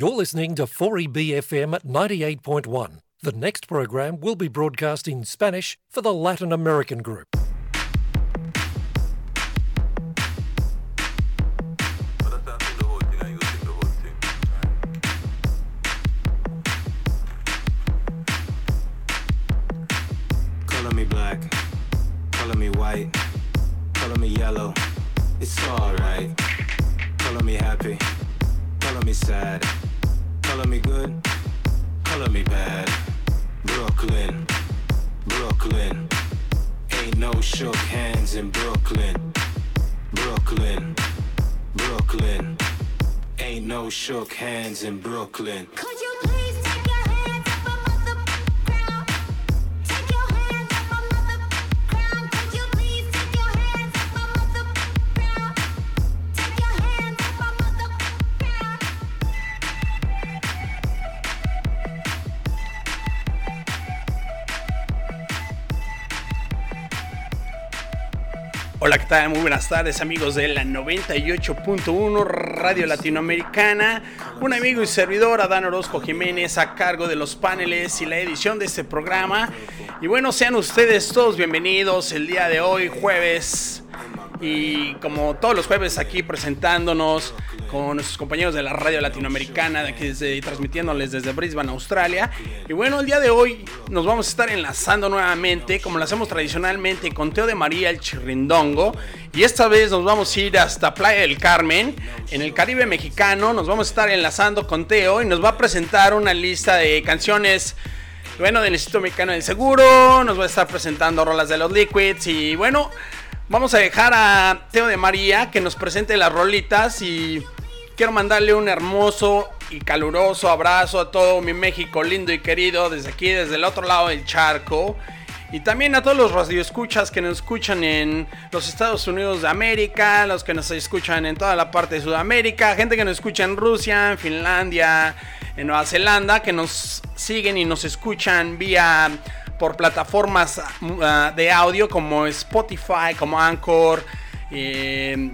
You're listening to 4EBFM at 98.1. The next program will be broadcast in Spanish for the Latin American group. Shook hands in Brooklyn. Muy buenas tardes amigos de la 98.1 Radio Latinoamericana. Un amigo y servidor, Adán Orozco Jiménez, a cargo de los paneles y la edición de este programa. Y bueno, sean ustedes todos bienvenidos el día de hoy, jueves. Y como todos los jueves aquí presentándonos con nuestros compañeros de la radio latinoamericana, de aquí desde, transmitiéndoles desde Brisbane, Australia. Y bueno, el día de hoy nos vamos a estar enlazando nuevamente, como lo hacemos tradicionalmente, con Teo de María, el Chirrindongo. Y esta vez nos vamos a ir hasta Playa del Carmen, en el Caribe mexicano. Nos vamos a estar enlazando con Teo y nos va a presentar una lista de canciones bueno, del Instituto Mexicano del Seguro, nos va a estar presentando rolas de los Liquids y bueno, vamos a dejar a Teo de María que nos presente las rolitas y quiero mandarle un hermoso y caluroso abrazo a todo mi México lindo y querido desde aquí, desde el otro lado del charco. Y también a todos los radioescuchas que nos escuchan en los Estados Unidos de América, los que nos escuchan en toda la parte de Sudamérica, gente que nos escucha en Rusia, en Finlandia, en Nueva Zelanda, que nos siguen y nos escuchan vía por plataformas uh, de audio como Spotify, como Anchor, eh,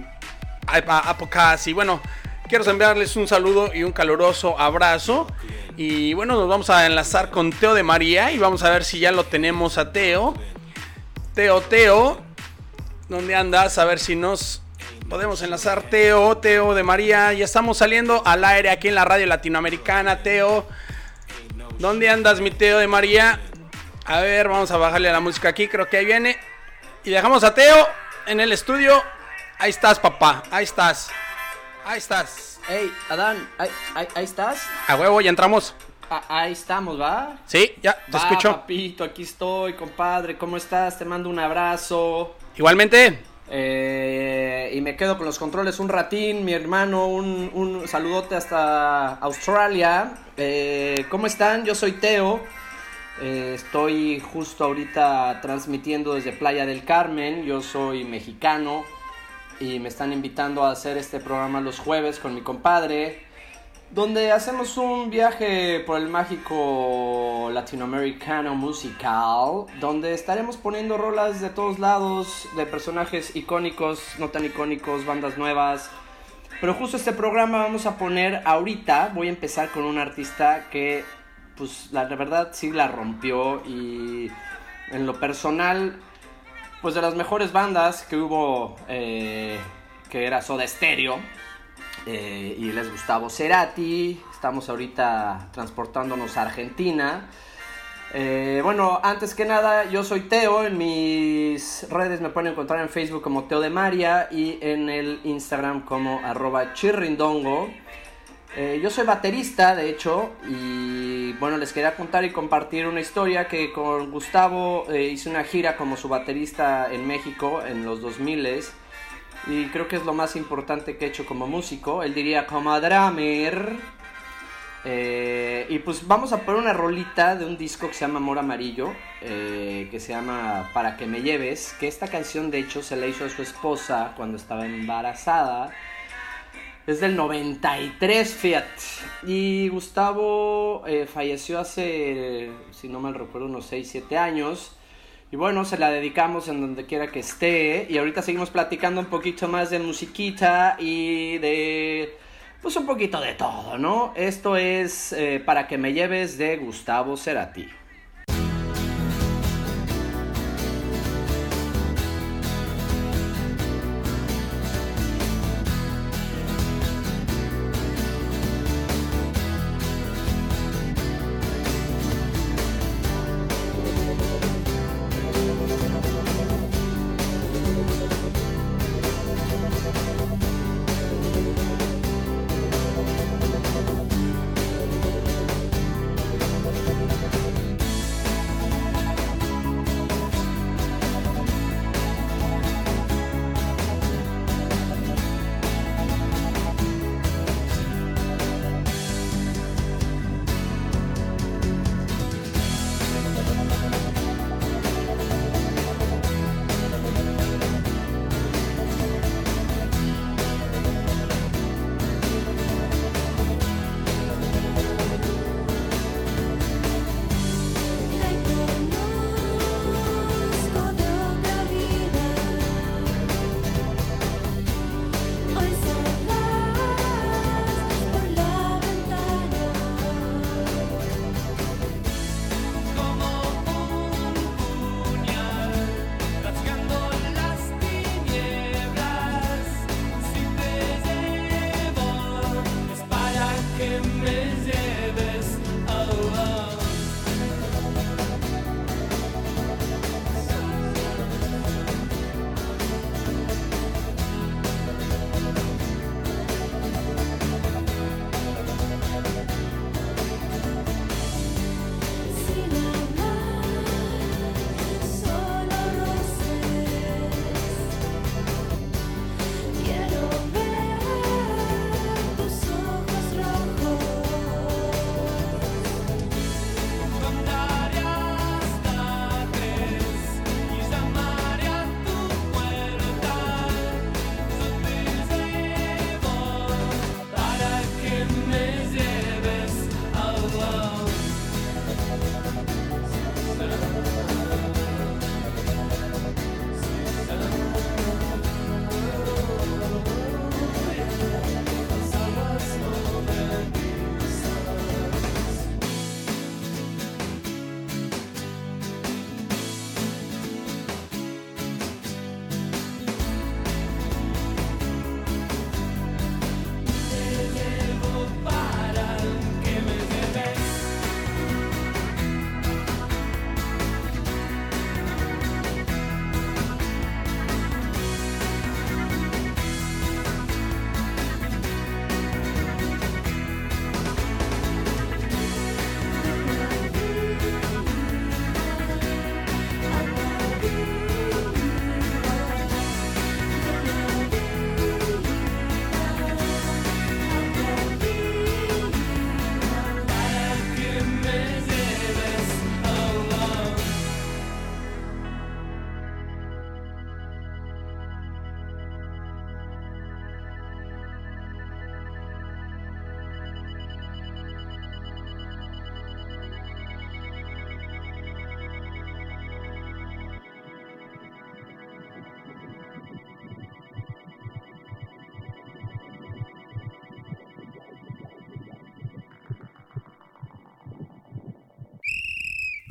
Apocas y bueno, quiero enviarles un saludo y un caluroso abrazo. Y bueno, nos vamos a enlazar con Teo de María y vamos a ver si ya lo tenemos a Teo. Teo, Teo, ¿dónde andas? A ver si nos podemos enlazar. Teo, Teo de María, ya estamos saliendo al aire aquí en la radio latinoamericana. Teo, ¿dónde andas, mi Teo de María? A ver, vamos a bajarle a la música aquí, creo que ahí viene. Y dejamos a Teo en el estudio. Ahí estás, papá, ahí estás. Ahí estás. Hey, Adán, ahí, ahí- ahí estás. A huevo, ya entramos. Ah, ahí estamos, ¿va? Sí, ya, te Va, escucho. papito, aquí estoy, compadre. ¿Cómo estás? Te mando un abrazo. Igualmente. Eh, y me quedo con los controles un ratín, mi hermano. Un, un saludote hasta Australia. Eh, ¿Cómo están? Yo soy Teo. Eh, estoy justo ahorita transmitiendo desde Playa del Carmen. Yo soy mexicano y me están invitando a hacer este programa los jueves con mi compadre, donde hacemos un viaje por el mágico latinoamericano musical, donde estaremos poniendo rolas de todos lados, de personajes icónicos, no tan icónicos, bandas nuevas. Pero justo este programa vamos a poner ahorita, voy a empezar con un artista que, pues la verdad sí la rompió y en lo personal pues de las mejores bandas que hubo, eh, que era Soda Stereo, eh, y les Gustavo Cerati, estamos ahorita transportándonos a Argentina. Eh, bueno, antes que nada, yo soy Teo, en mis redes me pueden encontrar en Facebook como Teo de María y en el Instagram como arroba chirrindongo. Eh, yo soy baterista, de hecho, y bueno, les quería contar y compartir una historia que con Gustavo eh, hice una gira como su baterista en México en los 2000 y creo que es lo más importante que he hecho como músico. Él diría como drummer. Eh, y pues vamos a poner una rolita de un disco que se llama Amor Amarillo, que se llama Para que me lleves, que esta canción de hecho se la hizo a su esposa cuando estaba embarazada. Es del 93, Fiat. Y Gustavo eh, falleció hace, si no mal recuerdo, unos 6, 7 años. Y bueno, se la dedicamos en donde quiera que esté. Y ahorita seguimos platicando un poquito más de musiquita y de pues un poquito de todo, ¿no? Esto es eh, Para que me lleves de Gustavo Cerati.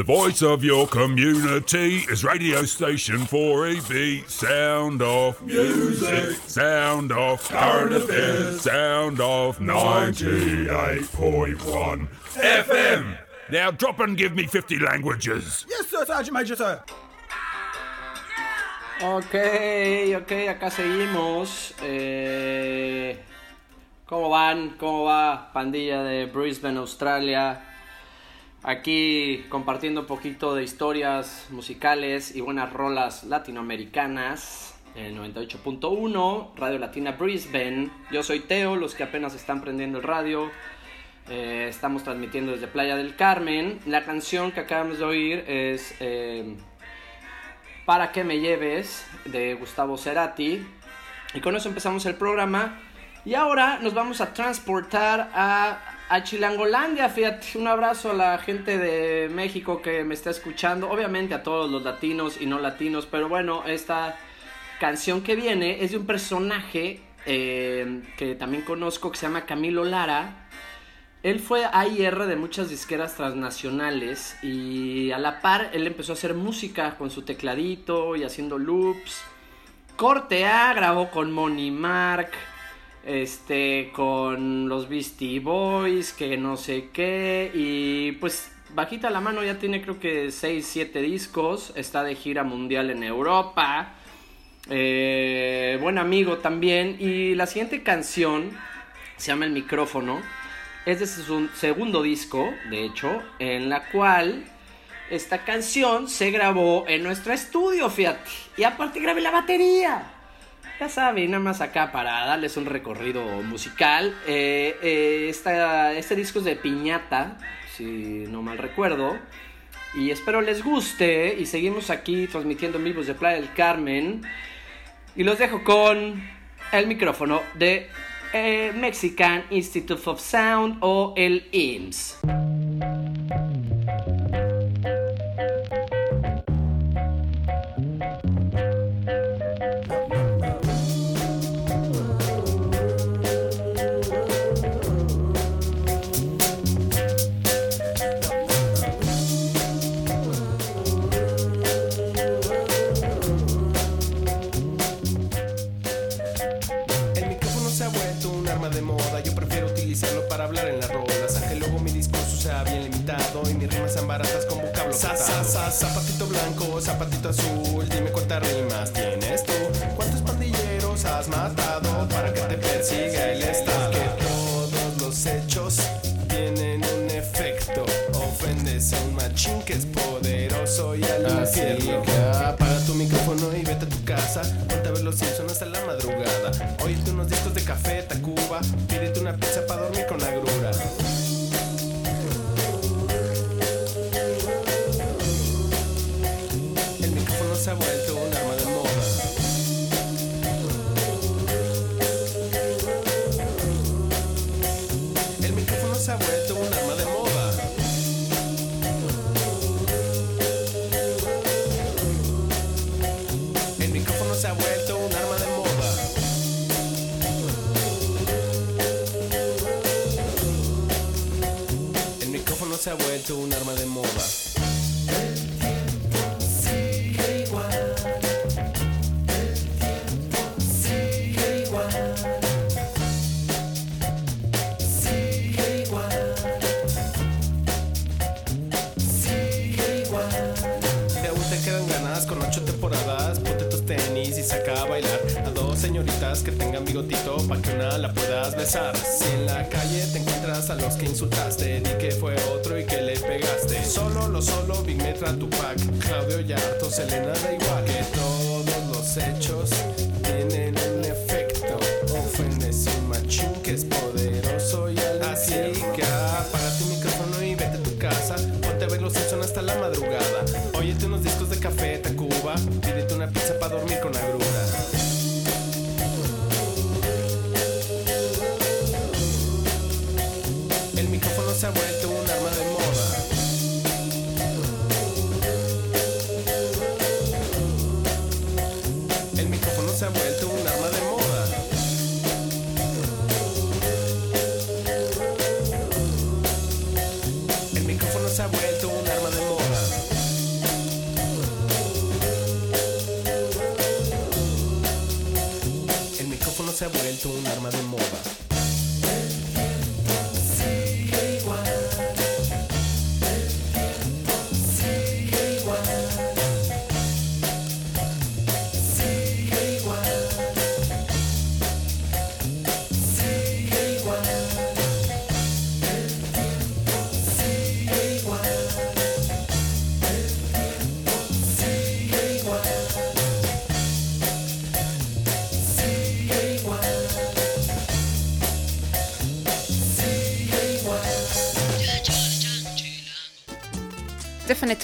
The voice of your community is radio station 4EB. Sound off music. Sound off current affairs. Sound off 98.1 FM. Now drop and give me 50 languages. Yes, sir, Sergeant Major, sir. Ok, ok, acá seguimos. Eh, ¿Cómo van? ¿Cómo va pandilla de Brisbane, Australia? Aquí compartiendo un poquito de historias musicales y buenas rolas latinoamericanas. En 98.1, Radio Latina Brisbane. Yo soy Teo, los que apenas están prendiendo el radio. Eh, estamos transmitiendo desde Playa del Carmen. La canción que acabamos de oír es eh, Para que me lleves de Gustavo Cerati. Y con eso empezamos el programa. Y ahora nos vamos a transportar a, a Chilangolandia. Fíjate, un abrazo a la gente de México que me está escuchando. Obviamente a todos los latinos y no latinos. Pero bueno, esta canción que viene es de un personaje eh, que también conozco, que se llama Camilo Lara. Él fue AIR de muchas disqueras transnacionales y a la par él empezó a hacer música con su tecladito y haciendo loops. Corte A grabó con Money Mark, este, con los Beastie Boys, que no sé qué, y pues bajita la mano ya tiene creo que 6, 7 discos, está de gira mundial en Europa, eh, buen amigo también, y la siguiente canción se llama El micrófono, es de su segundo disco, de hecho, en la cual esta canción se grabó en nuestro estudio, fíjate. Y aparte grabé la batería. Ya saben, nada más acá para darles un recorrido musical. Eh, eh, este disco es de Piñata, si no mal recuerdo. Y espero les guste. Y seguimos aquí transmitiendo en vivos de Playa del Carmen. Y los dejo con el micrófono de eh, Mexican Institute of Sound o el IMSS. Claudio Yarto, Selena, da igual. Que todos los hechos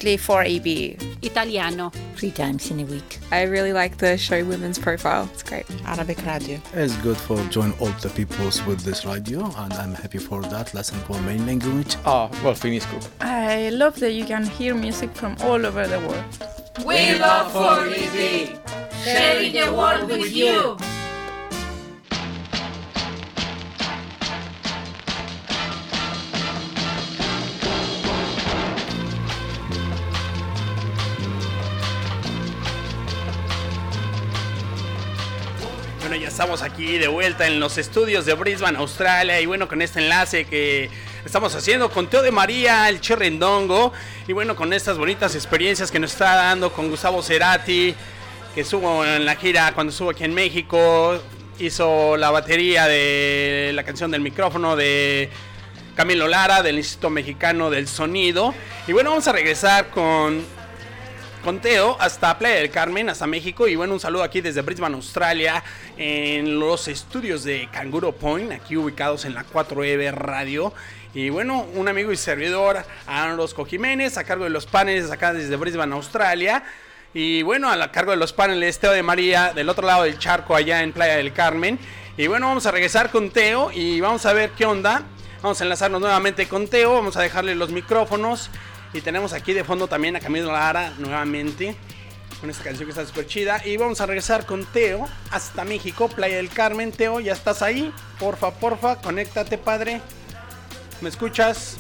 Definitely 4AB. Italiano. Three times in a week. I really like the show Women's Profile. It's great. Arabic radio. It's good for join all the peoples with this radio, and I'm happy for that. Lesson for main language. Ah, well, finisco. I love that you can hear music from all over the world. We love 4EB, sharing the world with you. Estamos aquí de vuelta en los estudios de Brisbane, Australia. Y bueno, con este enlace que estamos haciendo con Teo de María, el Cherrendongo. Y bueno, con estas bonitas experiencias que nos está dando con Gustavo Cerati, que estuvo en la gira cuando estuvo aquí en México. Hizo la batería de la canción del micrófono de Camilo Lara, del Instituto Mexicano del Sonido. Y bueno, vamos a regresar con con Teo hasta Playa del Carmen, hasta México. Y bueno, un saludo aquí desde Brisbane, Australia, en los estudios de Canguro Point, aquí ubicados en la 4EB Radio. Y bueno, un amigo y servidor, Aaron Rosco Jiménez, a cargo de los paneles acá desde Brisbane, Australia. Y bueno, a la cargo de los paneles, Teo de María, del otro lado del charco, allá en Playa del Carmen. Y bueno, vamos a regresar con Teo y vamos a ver qué onda. Vamos a enlazarnos nuevamente con Teo, vamos a dejarle los micrófonos. Y tenemos aquí de fondo también a Camilo Lara nuevamente con esta canción que está súper chida. Y vamos a regresar con Teo hasta México, Playa del Carmen. Teo, ¿ya estás ahí? Porfa, porfa, conéctate, padre. ¿Me escuchas?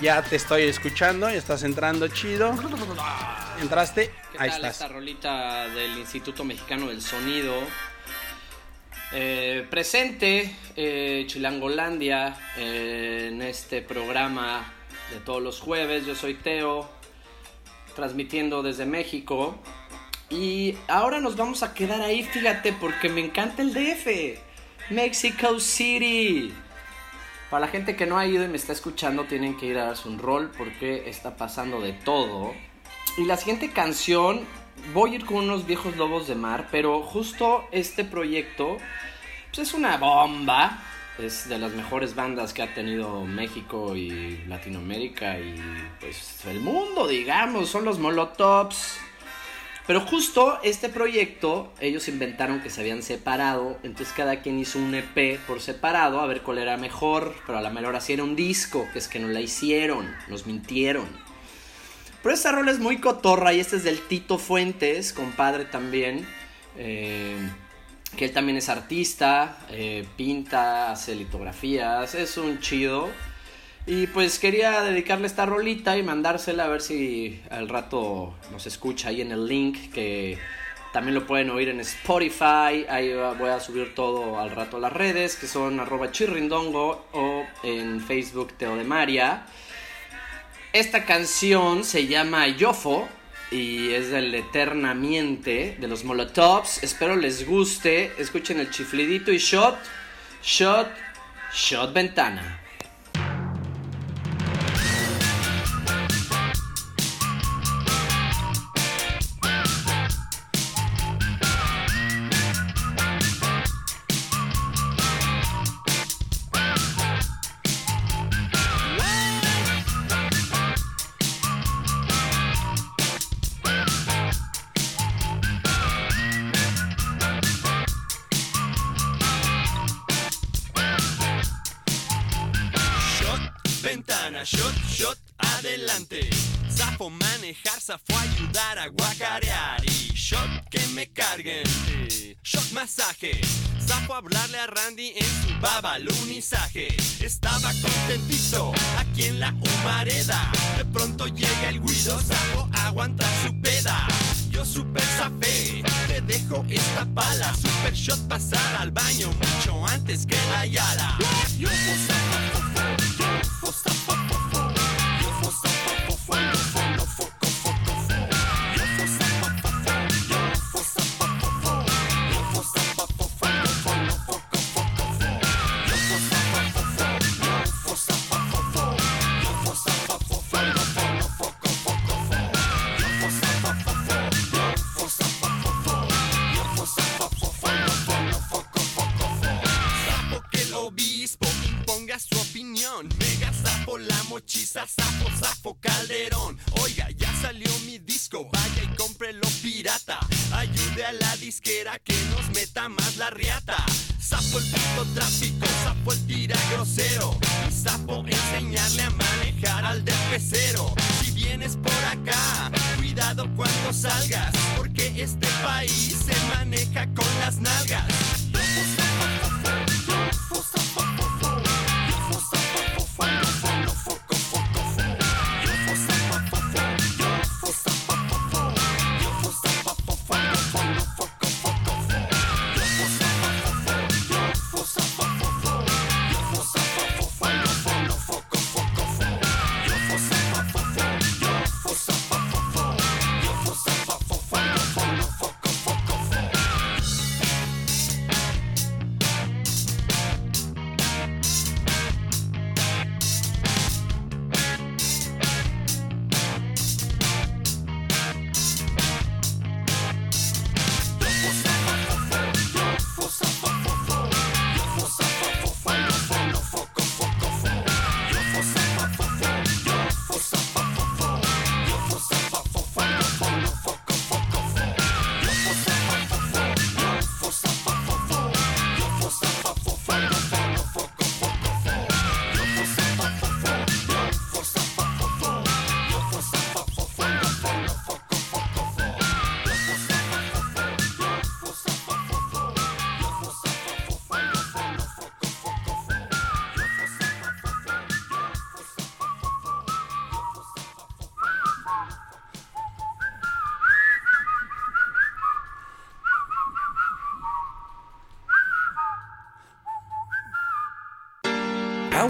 Ya te estoy escuchando, ya estás entrando chido. ¿Entraste? ¿Qué Ahí tal estás. esta rolita del Instituto Mexicano del Sonido? Eh, presente eh, Chilangolandia eh, en este programa de todos los jueves. Yo soy Teo, transmitiendo desde México. Y ahora nos vamos a quedar ahí, fíjate, porque me encanta el DF. Mexico City. Para la gente que no ha ido y me está escuchando, tienen que ir a darse un rol porque está pasando de todo. Y la siguiente canción, voy a ir con unos viejos lobos de mar, pero justo este proyecto pues es una bomba. Es de las mejores bandas que ha tenido México y Latinoamérica y pues el mundo, digamos. Son los Molotovs. Pero justo este proyecto, ellos inventaron que se habían separado, entonces cada quien hizo un EP por separado a ver cuál era mejor, pero a la mejor así era un disco, que es que no la hicieron, nos mintieron. Pero esta rola es muy cotorra y este es del Tito Fuentes, compadre también, eh, que él también es artista, eh, pinta, hace litografías, es un chido. Y pues quería dedicarle esta rolita y mandársela a ver si al rato nos escucha ahí en el link que también lo pueden oír en Spotify. Ahí voy a subir todo al rato a las redes que son arroba chirrindongo o en Facebook Teo de María. Esta canción se llama Yofo y es del Eternamente de los Molotovs. Espero les guste. Escuchen el chiflidito y shot, shot, shot ventana. Randy en su babalunizaje. Estaba contentito aquí en la humareda. De pronto llega el guido, zafo aguanta su peda. Yo super zafé, te dejo esta pala. Super shot pasar al baño mucho antes que la yala. Yo Sapo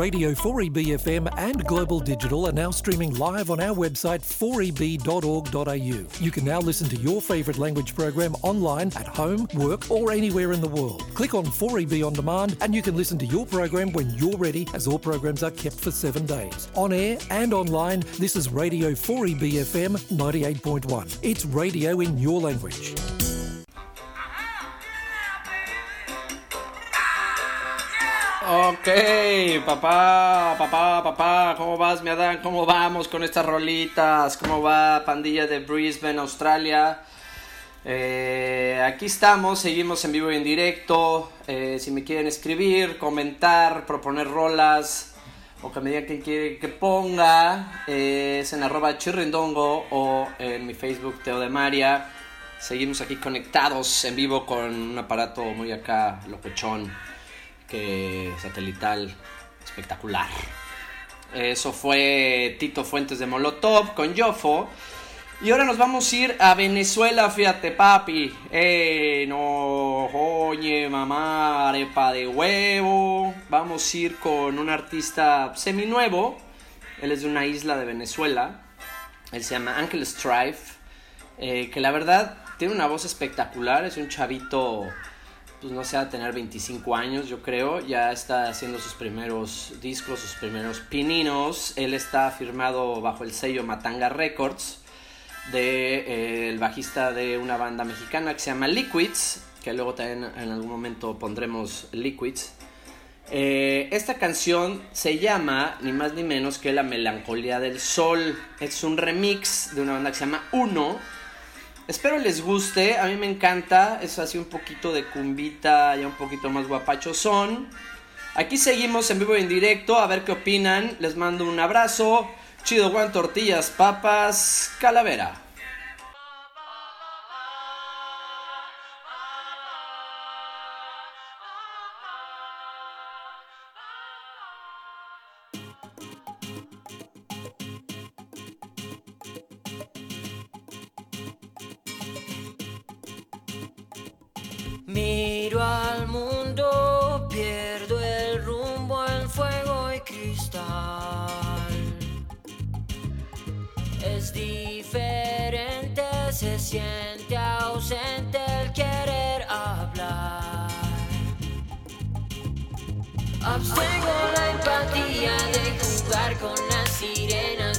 Radio 4EBFM and Global Digital are now streaming live on our website 4eb.org.au. You can now listen to your favourite language program online at home, work, or anywhere in the world. Click on 4EB on demand and you can listen to your program when you're ready, as all programs are kept for seven days. On air and online, this is Radio 4EBFM 98.1. It's radio in your language. Ok, papá, papá, papá, ¿cómo vas, mi Adán? ¿Cómo vamos con estas rolitas? ¿Cómo va, pandilla de Brisbane, Australia? Eh, aquí estamos, seguimos en vivo y en directo. Eh, si me quieren escribir, comentar, proponer rolas o que me digan que quiere que ponga, eh, es en arroba chirrindongo o en mi Facebook Teo de María. Seguimos aquí conectados en vivo con un aparato muy acá, locochón que satelital espectacular. Eso fue Tito Fuentes de Molotov con Yofo. Y ahora nos vamos a ir a Venezuela, fíjate papi. Eh, no, oye mamá, arepa de huevo. Vamos a ir con un artista seminuevo. Él es de una isla de Venezuela. Él se llama Uncle Strife. eh, que la verdad tiene una voz espectacular. Es un chavito pues no sé, a tener 25 años, yo creo. Ya está haciendo sus primeros discos, sus primeros pininos. Él está firmado bajo el sello Matanga Records de eh, el bajista de una banda mexicana que se llama Liquids, que luego también en algún momento pondremos Liquids. Eh, esta canción se llama ni más ni menos que La Melancolía del Sol. Es un remix de una banda que se llama Uno. Espero les guste, a mí me encanta, es así un poquito de cumbita, ya un poquito más guapachosón. Aquí seguimos en vivo y en directo, a ver qué opinan, les mando un abrazo. Chido Juan Tortillas, papas, calavera. Mundo, pierdo el rumbo en fuego y cristal. Es diferente, se siente ausente el querer hablar. Abstengo la empatía de jugar con las sirenas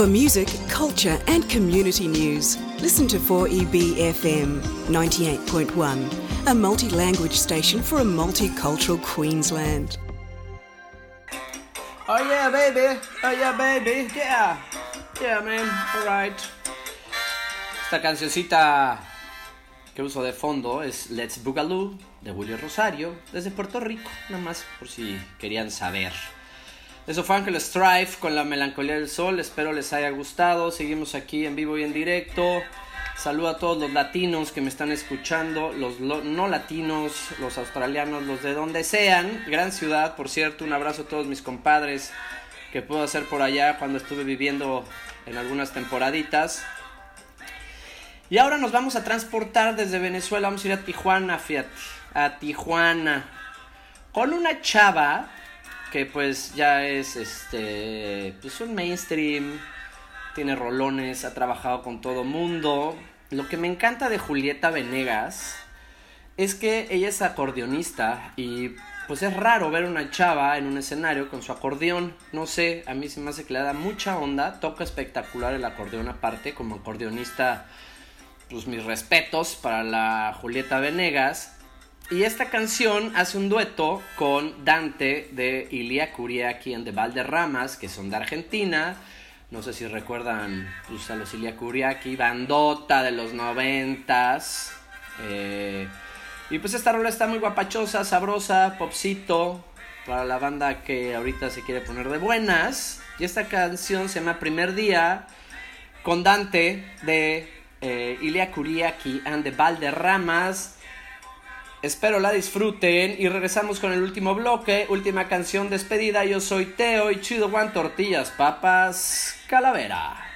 For music, culture, and community news, listen to 4EB FM 98.1, a multi language station for a multicultural Queensland. Oh yeah, baby. Oh yeah, baby. Yeah. Yeah, man. Alright. Esta cancioncita que uso de fondo es Let's Boogaloo de Julio Rosario desde Puerto Rico, nada más por si querían saber. Eso fue Ángel Strife con la melancolía del sol. Espero les haya gustado. Seguimos aquí en vivo y en directo. Saludo a todos los latinos que me están escuchando, los lo- no latinos, los australianos, los de donde sean. Gran ciudad, por cierto. Un abrazo a todos mis compadres que puedo hacer por allá cuando estuve viviendo en algunas temporaditas. Y ahora nos vamos a transportar desde Venezuela. Vamos a ir a Tijuana, fíjate. A Tijuana. Con una chava que pues ya es este pues un mainstream tiene rolones ha trabajado con todo mundo. Lo que me encanta de Julieta Venegas es que ella es acordeonista y pues es raro ver una chava en un escenario con su acordeón. No sé a mí se me hace que le da mucha onda toca espectacular el acordeón aparte como acordeonista pues mis respetos para la Julieta Venegas y esta canción hace un dueto con Dante de Ilia Kuriaki and the Valderramas, que son de Argentina. No sé si recuerdan pues, a los Ilia Kuriaki, bandota de los noventas. Eh, y pues esta rola está muy guapachosa, sabrosa, popcito, para la banda que ahorita se quiere poner de buenas. Y esta canción se llama Primer Día, con Dante de eh, Ilia Kuriaki and the Valderramas. Espero la disfruten y regresamos con el último bloque, última canción despedida. Yo soy Teo y Chido Juan Tortillas, Papas, Calavera.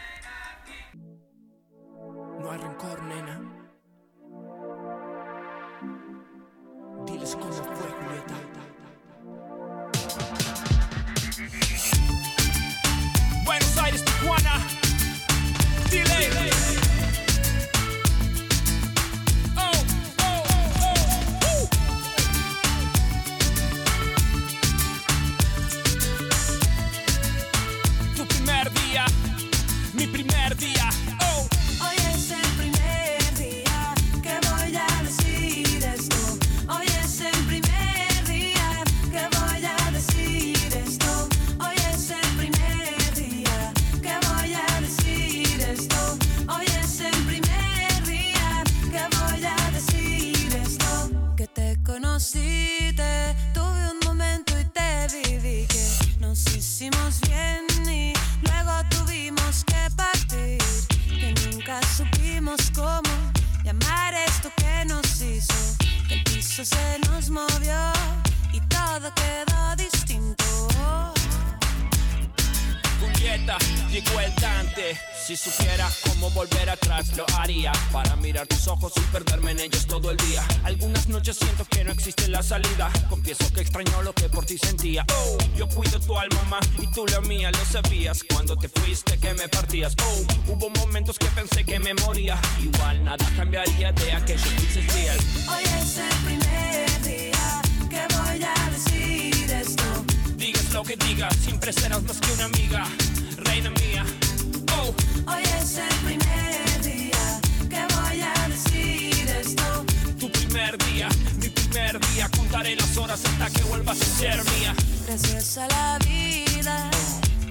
Contaré las horas hasta que vuelvas a ser mía. Gracias a la vida,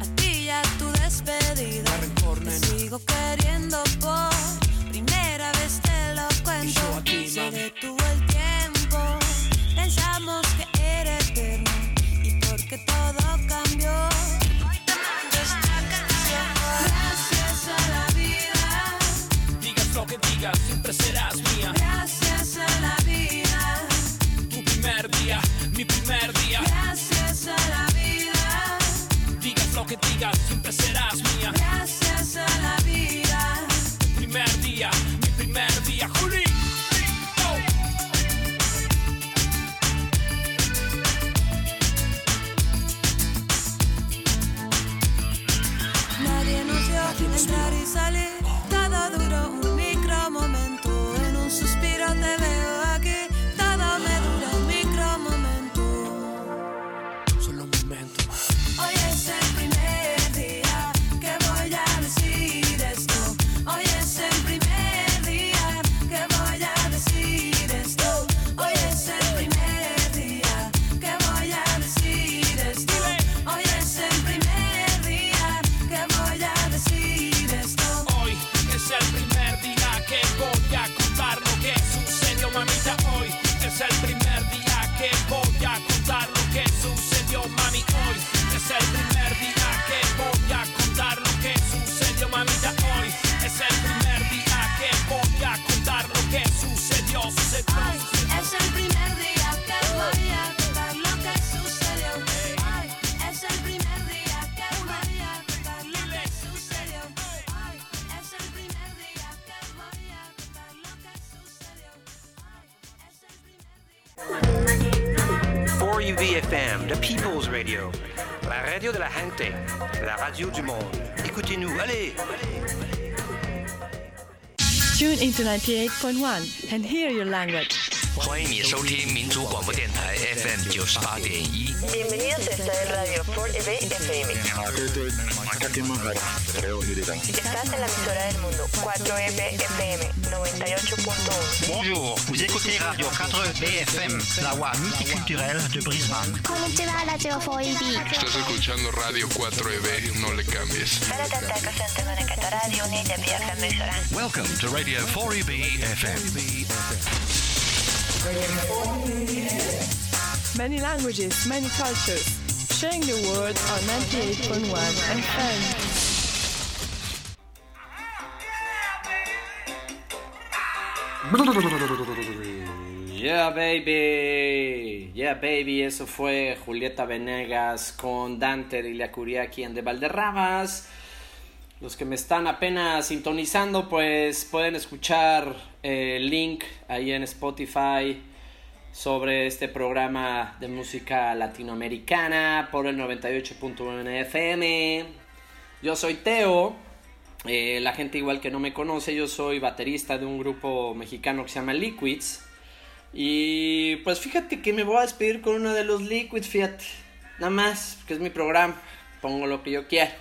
a ti y a tu despedida. Te sigo queriendo por primera vez te lo cuento. Se detuvo el tiempo, pensamos radio de la gente, la radio du monde. Écoutez-nous, allez! Tune into 98.1 and hear your language. 欢迎你收听民族广播电台 FM 九十八点一。 Bienvenidos a Esta es Radio 4EB FM. Estás en la emisora del mundo 4EB FM 98.1. Bonjour, vous écoutez Radio 4 BFM, la voix multiculturelle de Brisbane. Konnichiwa, Radio 4EB. Estás escuchando Radio 4EB, no le cambies. Welcome to Radio 4EB FM. Many languages, many cultures. Sharing the world on 98.1 FM. Yeah, baby. Yeah, baby. Eso fue Julieta Venegas con Dante de Iliacuriaki en de Valderramas. Los que me están apenas sintonizando, pues pueden escuchar el link ahí en Spotify sobre este programa de música latinoamericana por el 98.1 FM. Yo soy Teo. Eh, la gente igual que no me conoce, yo soy baterista de un grupo mexicano que se llama Liquids. Y pues fíjate que me voy a despedir con uno de los Liquids, fíjate. Nada más, que es mi programa. Pongo lo que yo quiera.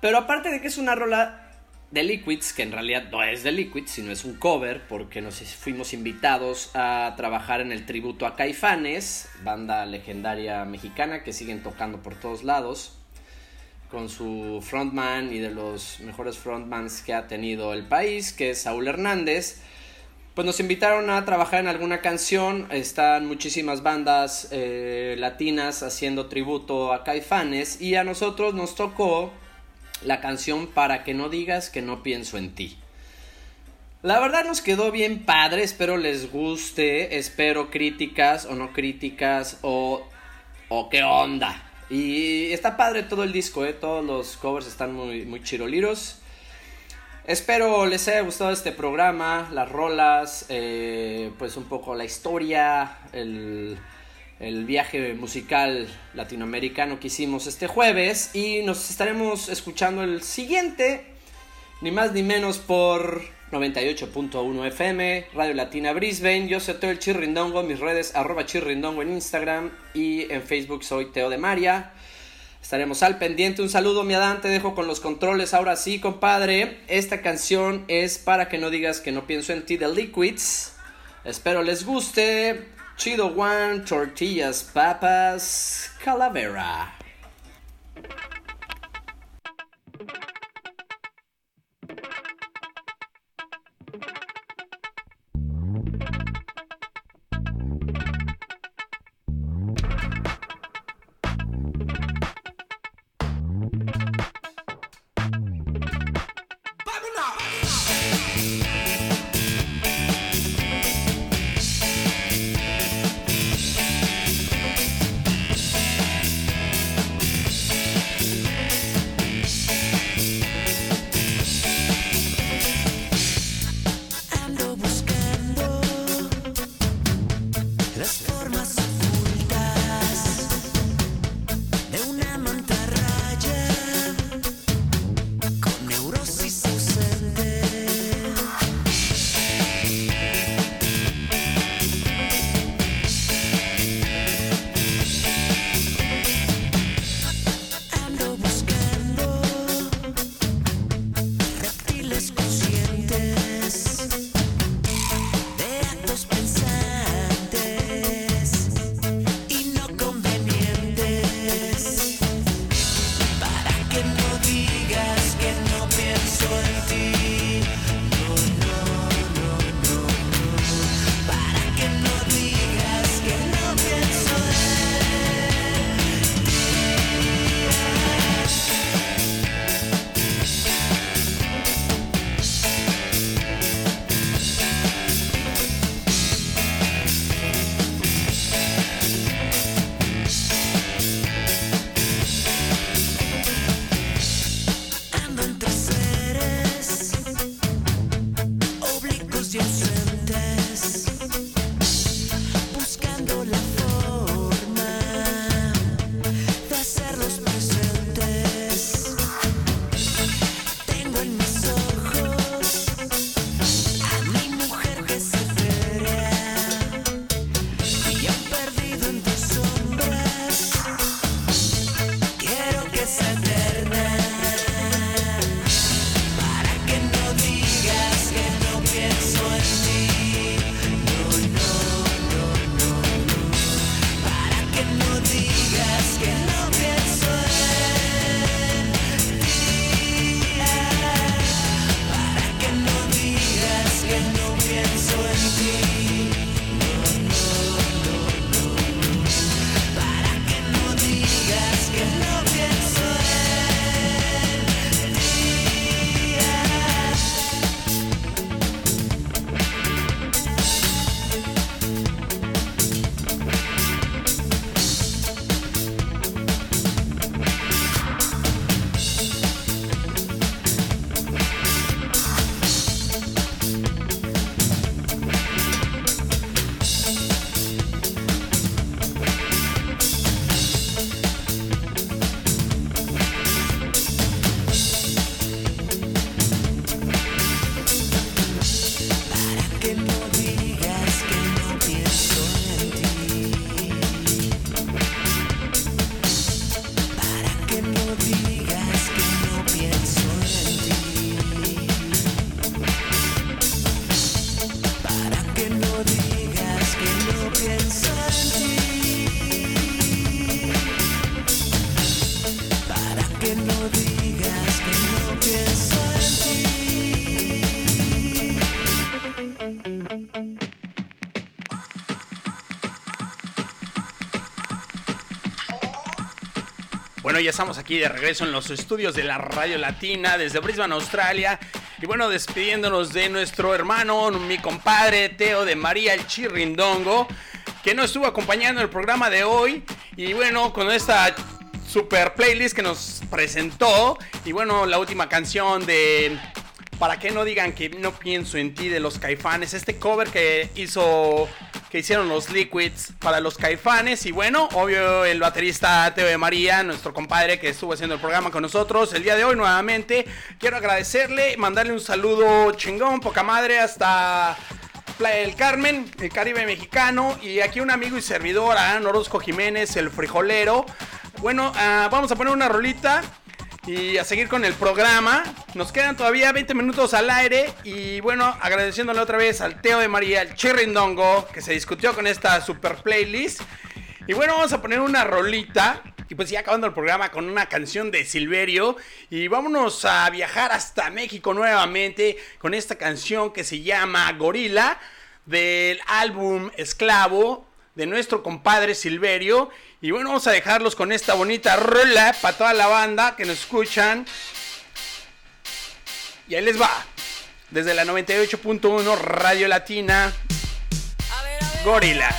Pero aparte de que es una rola de Liquids, que en realidad no es de Liquids, sino es un cover, porque nos fuimos invitados a trabajar en el tributo a Caifanes, banda legendaria mexicana que siguen tocando por todos lados, con su frontman y de los mejores frontmans que ha tenido el país, que es Saúl Hernández. Pues nos invitaron a trabajar en alguna canción, están muchísimas bandas eh, latinas haciendo tributo a Caifanes y a nosotros nos tocó la canción Para que no digas que no pienso en ti. La verdad nos quedó bien padre, espero les guste, espero críticas o no críticas o, o qué onda. Y está padre todo el disco, ¿eh? todos los covers están muy, muy chiroliros. Espero les haya gustado este programa, las rolas, eh, pues un poco la historia, el, el viaje musical latinoamericano que hicimos este jueves y nos estaremos escuchando el siguiente, ni más ni menos por 98.1 FM, Radio Latina Brisbane. Yo soy Teo el Chirrindongo, mis redes arroba chirrindongo en Instagram y en Facebook soy Teo de María. Estaremos al pendiente. Un saludo, mi Adán. Te dejo con los controles. Ahora sí, compadre. Esta canción es para que no digas que no pienso en ti de Liquids. Espero les guste. Chido One, tortillas, papas, calavera. Ya estamos aquí de regreso en los estudios de la Radio Latina desde Brisbane, Australia. Y bueno, despidiéndonos de nuestro hermano, mi compadre Teo de María el Chirrindongo, que nos estuvo acompañando el programa de hoy. Y bueno, con esta super playlist que nos presentó. Y bueno, la última canción de Para que no digan que no pienso en ti de los caifanes. Este cover que hizo. Que hicieron los Liquids para los caifanes. Y bueno, obvio, el baterista Teo de María, nuestro compadre que estuvo haciendo el programa con nosotros el día de hoy nuevamente. Quiero agradecerle, mandarle un saludo chingón, poca madre, hasta Playa del Carmen, el Caribe mexicano. Y aquí un amigo y servidor, a Norosco Jiménez, el frijolero. Bueno, ah, vamos a poner una rolita y a seguir con el programa. Nos quedan todavía 20 minutos al aire. Y bueno, agradeciéndole otra vez al Teo de María, el Chirrindongo, que se discutió con esta super playlist. Y bueno, vamos a poner una rolita. Y pues ya acabando el programa con una canción de Silverio. Y vámonos a viajar hasta México nuevamente con esta canción que se llama Gorila del álbum Esclavo de nuestro compadre Silverio. Y bueno, vamos a dejarlos con esta bonita rola para toda la banda que nos escuchan. Y ahí les va. Desde la 98.1 Radio Latina. Gorila.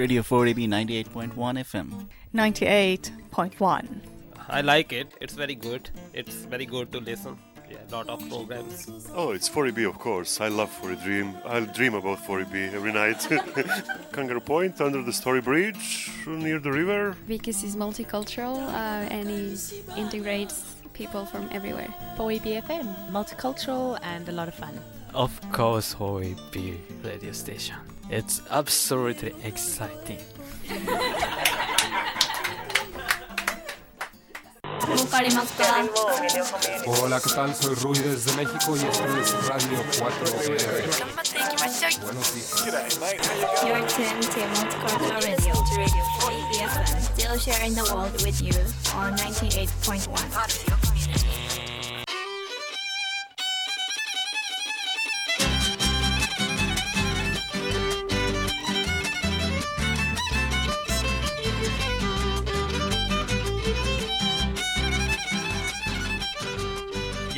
Radio 4AB 98.1 FM. 98.1. I like it. It's very good. It's very good to listen. Yeah, lot of programs. Oh, it's 4EB, of course. I love 4 Dream. I'll dream about 4EB every night. Kangaroo Point, under the Story Bridge, near the river. because it's multicultural uh, and it integrates people from everywhere. 4EBFM, multicultural and a lot of fun. Of course, OEB radio station. It's absolutely exciting. Hola, ¿qué tal? Soy Rui desde México y esto es Radio 4BR. Buenos días. You're tuned to Multicultural Radio, Radio 40 FM, still sharing the world with you on 98.1.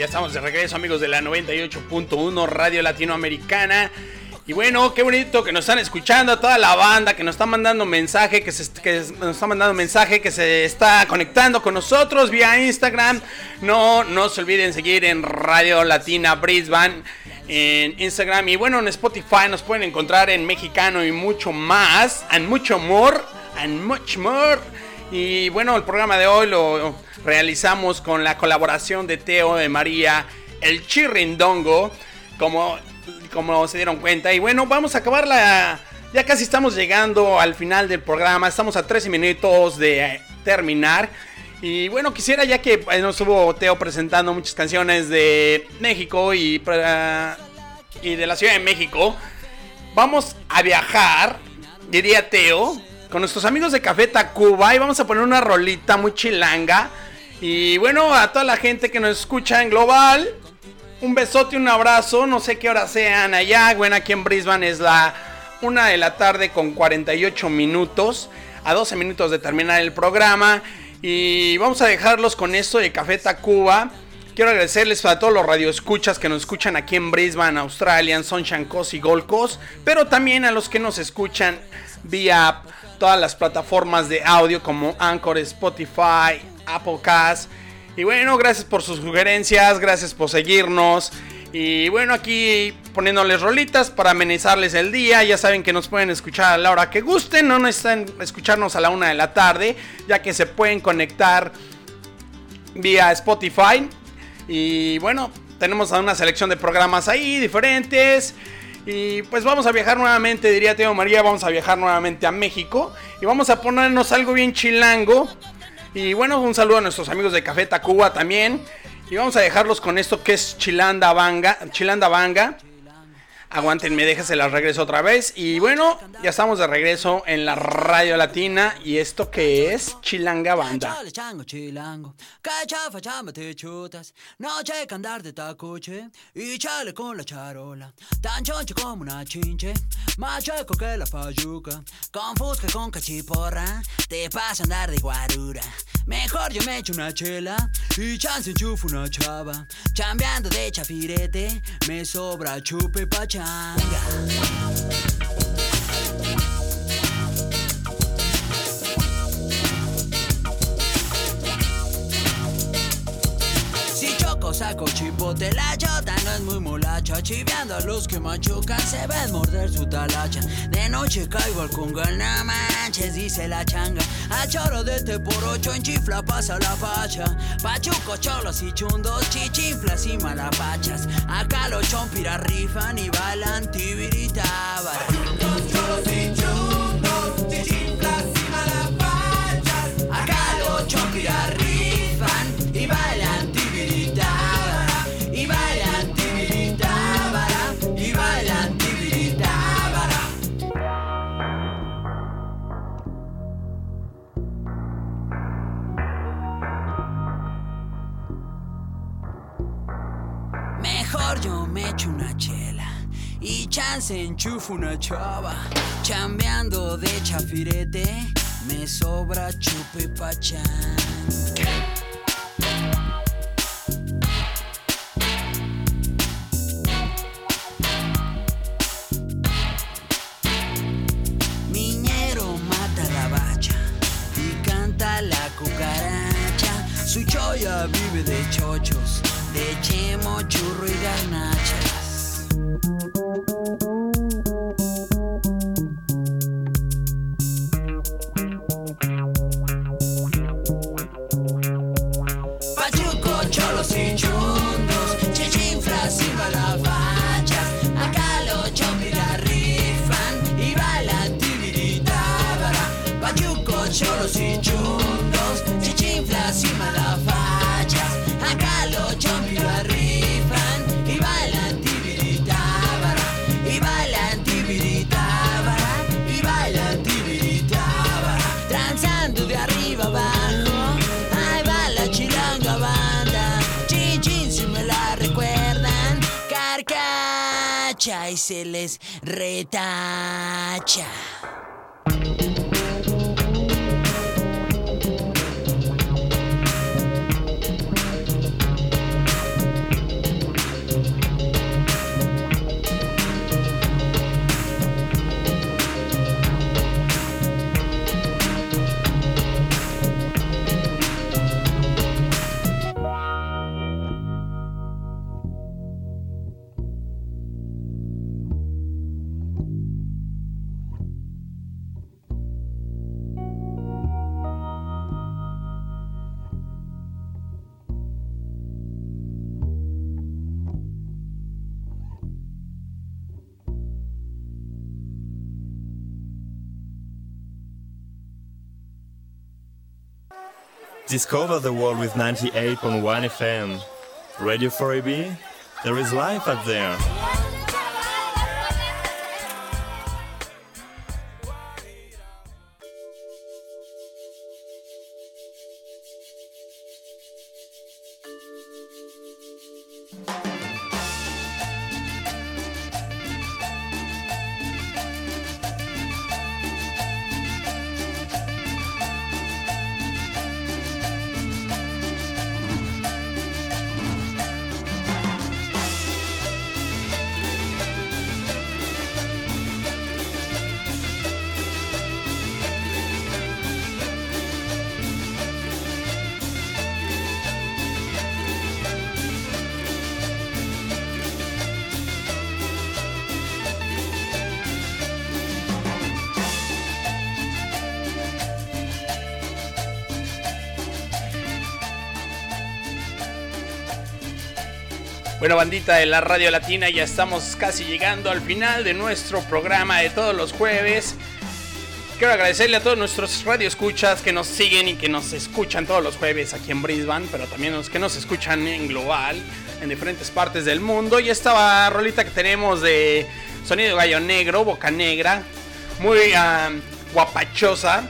Ya estamos de regreso, amigos de la 98.1 Radio Latinoamericana. Y bueno, qué bonito que nos están escuchando, toda la banda que nos está mandando mensaje, que, se, que nos está mandando mensaje, que se está conectando con nosotros vía Instagram. No, no se olviden seguir en Radio Latina Brisbane en Instagram. Y bueno, en Spotify nos pueden encontrar en mexicano y mucho más. And mucho more. And much more. Y bueno, el programa de hoy lo realizamos con la colaboración de Teo de María, el Chirrindongo, como, como se dieron cuenta. Y bueno, vamos a acabar la... Ya casi estamos llegando al final del programa, estamos a 13 minutos de terminar. Y bueno, quisiera ya que eh, nos estuvo Teo presentando muchas canciones de México y, y de la Ciudad de México, vamos a viajar, diría Teo, con nuestros amigos de Café Tacuba y vamos a poner una rolita muy chilanga. Y bueno, a toda la gente que nos escucha en global, un besote, un abrazo, no sé qué hora sean allá, bueno, aquí en Brisbane es la una de la tarde con 48 minutos, a 12 minutos de terminar el programa. Y vamos a dejarlos con esto de Café Tacuba. Quiero agradecerles a todos los radioescuchas que nos escuchan aquí en Brisbane, Australia, en Sunshine Coast y Gold Coast, pero también a los que nos escuchan vía todas las plataformas de audio como Anchor, Spotify, Apple Cast. Y bueno, gracias por sus sugerencias, gracias por seguirnos. Y bueno, aquí poniéndoles rolitas para amenizarles el día. Ya saben que nos pueden escuchar a la hora que gusten. No necesitan escucharnos a la una de la tarde, ya que se pueden conectar vía Spotify. Y bueno, tenemos a una selección de programas ahí diferentes. Y pues vamos a viajar nuevamente, diría Teo María, vamos a viajar nuevamente a México. Y vamos a ponernos algo bien chilango. Y bueno, un saludo a nuestros amigos de Café Tacuba también. Y vamos a dejarlos con esto que es Chilanda Banga. Chilanda Banga. Aguántenme, déjense las regreso otra vez. Y bueno, ya estamos de regreso en la radio latina. Y esto que es Chilanga Banda. Chango, chilango, que chafa, chamba, te chutas. Noche que andar de tacoche y chale con la charola. Tan choncho como una chinche, más chueco que la payuca. Con fusca, con cachiporra, te pasa andar de guarura. Mejor yo me echo una chela y chance enchufo una chava. Chambeando de chafirete, me sobra chupe pachanga. Si saco chipote, la chota no es muy molacha Chiveando a los que machucan se ven morder su talacha. De noche caigo al congal, no manches, dice la changa. A choro de te por ocho en chifla pasa la facha. Pachuco, cholos y chundos, chichinflas y malapachas. Acá los chompiras rifan y bailan tibiritábara Acá echo una chela y chance enchufo una chava. Chambeando de chafirete, me sobra chupe pachán. Miñero mata la bacha y canta la cucaracha. Su choya vive de chochos, de chemo, churro y garnachas. Y se les retacha. Discover the world with 98.1 FM. Radio 4AB? There is life out there. Bueno, bandita de la Radio Latina, ya estamos casi llegando al final de nuestro programa de todos los jueves. Quiero agradecerle a todos nuestros radioescuchas que nos siguen y que nos escuchan todos los jueves aquí en Brisbane, pero también los que nos escuchan en global, en diferentes partes del mundo. Y esta rolita que tenemos de Sonido Gallo Negro, Boca Negra, muy ah, guapachosa.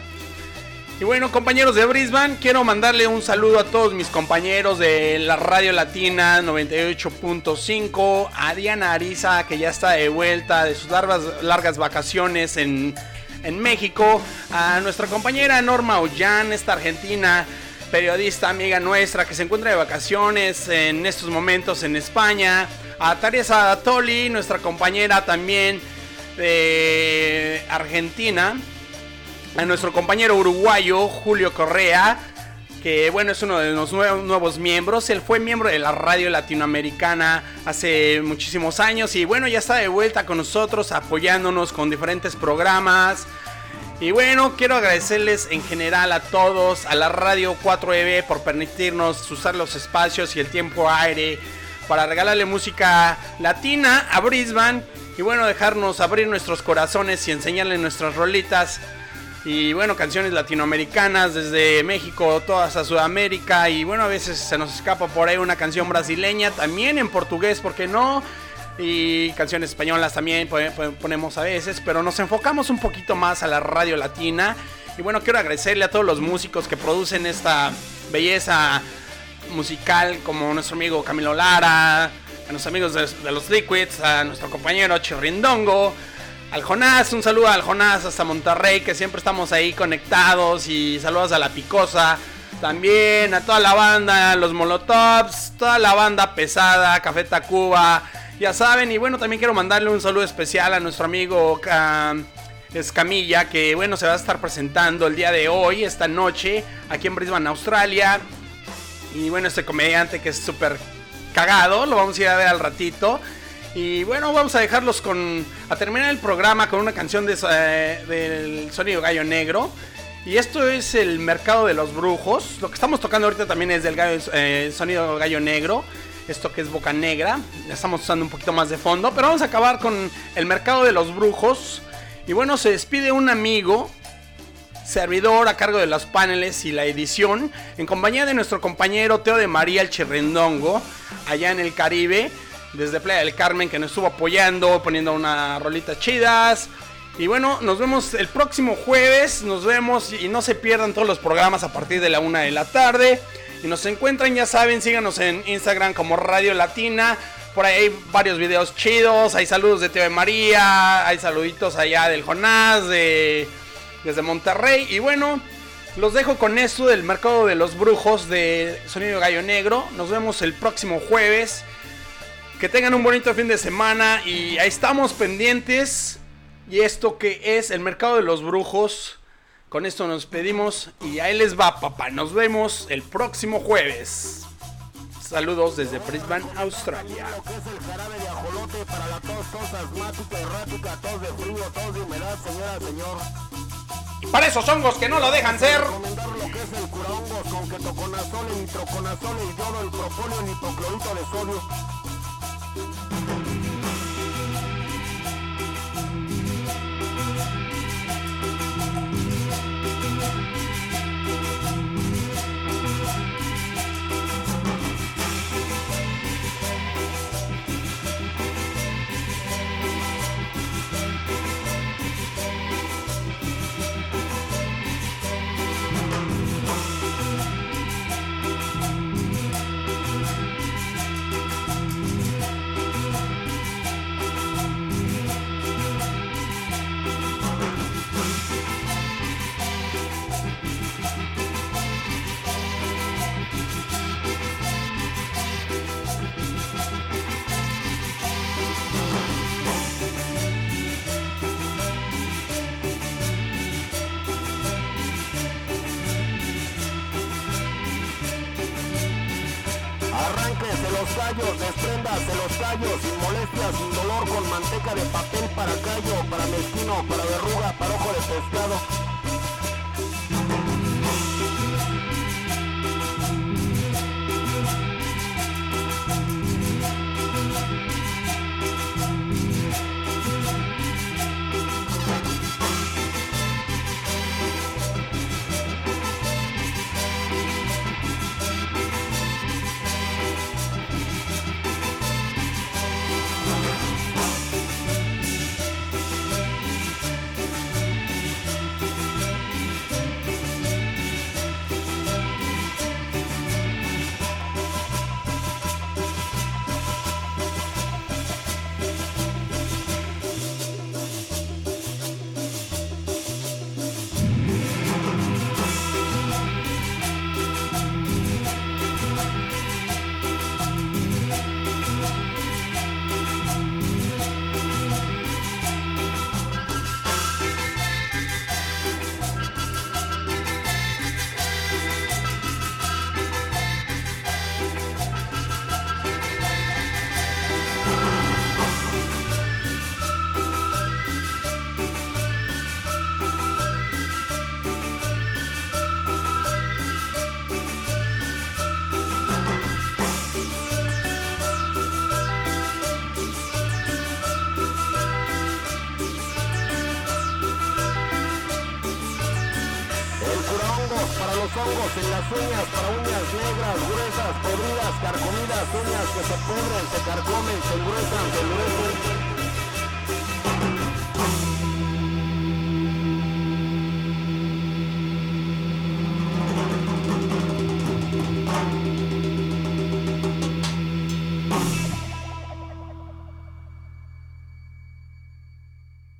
Y bueno, compañeros de Brisbane, quiero mandarle un saludo a todos mis compañeros de la Radio Latina 98.5, a Diana Ariza, que ya está de vuelta de sus largas, largas vacaciones en, en México, a nuestra compañera Norma Ollán, esta argentina periodista amiga nuestra que se encuentra de vacaciones en estos momentos en España, a Teresa Toli, nuestra compañera también de Argentina, a nuestro compañero uruguayo Julio Correa, que bueno, es uno de los nuevos, miembros. Él fue miembro de la radio latinoamericana hace muchísimos años y bueno, ya está de vuelta con nosotros apoyándonos con diferentes programas. Y bueno, quiero agradecerles en general a todos, a la radio 4EB por permitirnos usar los espacios y el tiempo aire para regalarle música latina a Brisbane y bueno, dejarnos abrir nuestros corazones y enseñarle nuestras rolitas y bueno, canciones latinoamericanas desde México, todas a Sudamérica. Y bueno, a veces se nos escapa por ahí una canción brasileña, también en portugués, ¿por qué no? Y canciones españolas también ponemos a veces, pero nos enfocamos un poquito más a la radio latina. Y bueno, quiero agradecerle a todos los músicos que producen esta belleza musical, como nuestro amigo Camilo Lara, a nuestros amigos de, de los Liquids, a nuestro compañero Chirrindongo al Jonás, un saludo al Jonás hasta Monterrey, que siempre estamos ahí conectados. Y saludos a la Picosa. También a toda la banda, los Molotovs, toda la banda pesada, Café Tacuba. Ya saben, y bueno, también quiero mandarle un saludo especial a nuestro amigo uh, Escamilla, que bueno, se va a estar presentando el día de hoy, esta noche, aquí en Brisbane, Australia. Y bueno, este comediante que es súper cagado, lo vamos a ir a ver al ratito. Y bueno, vamos a dejarlos con. a terminar el programa con una canción de, eh, del Sonido Gallo Negro. Y esto es el Mercado de los Brujos. Lo que estamos tocando ahorita también es del gallo, eh, Sonido Gallo Negro. Esto que es Boca Negra. Estamos usando un poquito más de fondo. Pero vamos a acabar con el Mercado de los Brujos. Y bueno, se despide un amigo. Servidor a cargo de los paneles y la edición. En compañía de nuestro compañero Teo de María el Chirrendongo. Allá en el Caribe desde Playa del Carmen que nos estuvo apoyando, poniendo unas rolitas chidas. Y bueno, nos vemos el próximo jueves. Nos vemos y no se pierdan todos los programas a partir de la una de la tarde. Y nos encuentran, ya saben, síganos en Instagram como Radio Latina Por ahí hay varios videos chidos. Hay saludos de de María. Hay saluditos allá del Jonás. De, desde Monterrey. Y bueno, los dejo con esto del mercado de los brujos de Sonido Gallo Negro. Nos vemos el próximo jueves. Que tengan un bonito fin de semana. Y ahí estamos pendientes. Y esto que es el mercado de los brujos. Con esto nos pedimos. Y ahí les va, papá. Nos vemos el próximo jueves. Saludos desde Brisbane, Australia. Y para esos hongos que no lo dejan ser. Recomendar que es el curahongos yodo, el propóleo, nitoclorito de sodio. Bye. Arránquese los callos, despréndase los callos, sin molestia, sin dolor, con manteca de papel para callo, para mezquino, para verruga, para ojo de pescado. Negras, gruesas, podridas, carcomidas, uñas que se pudren, se carcomen, se engruesan, se endurecen.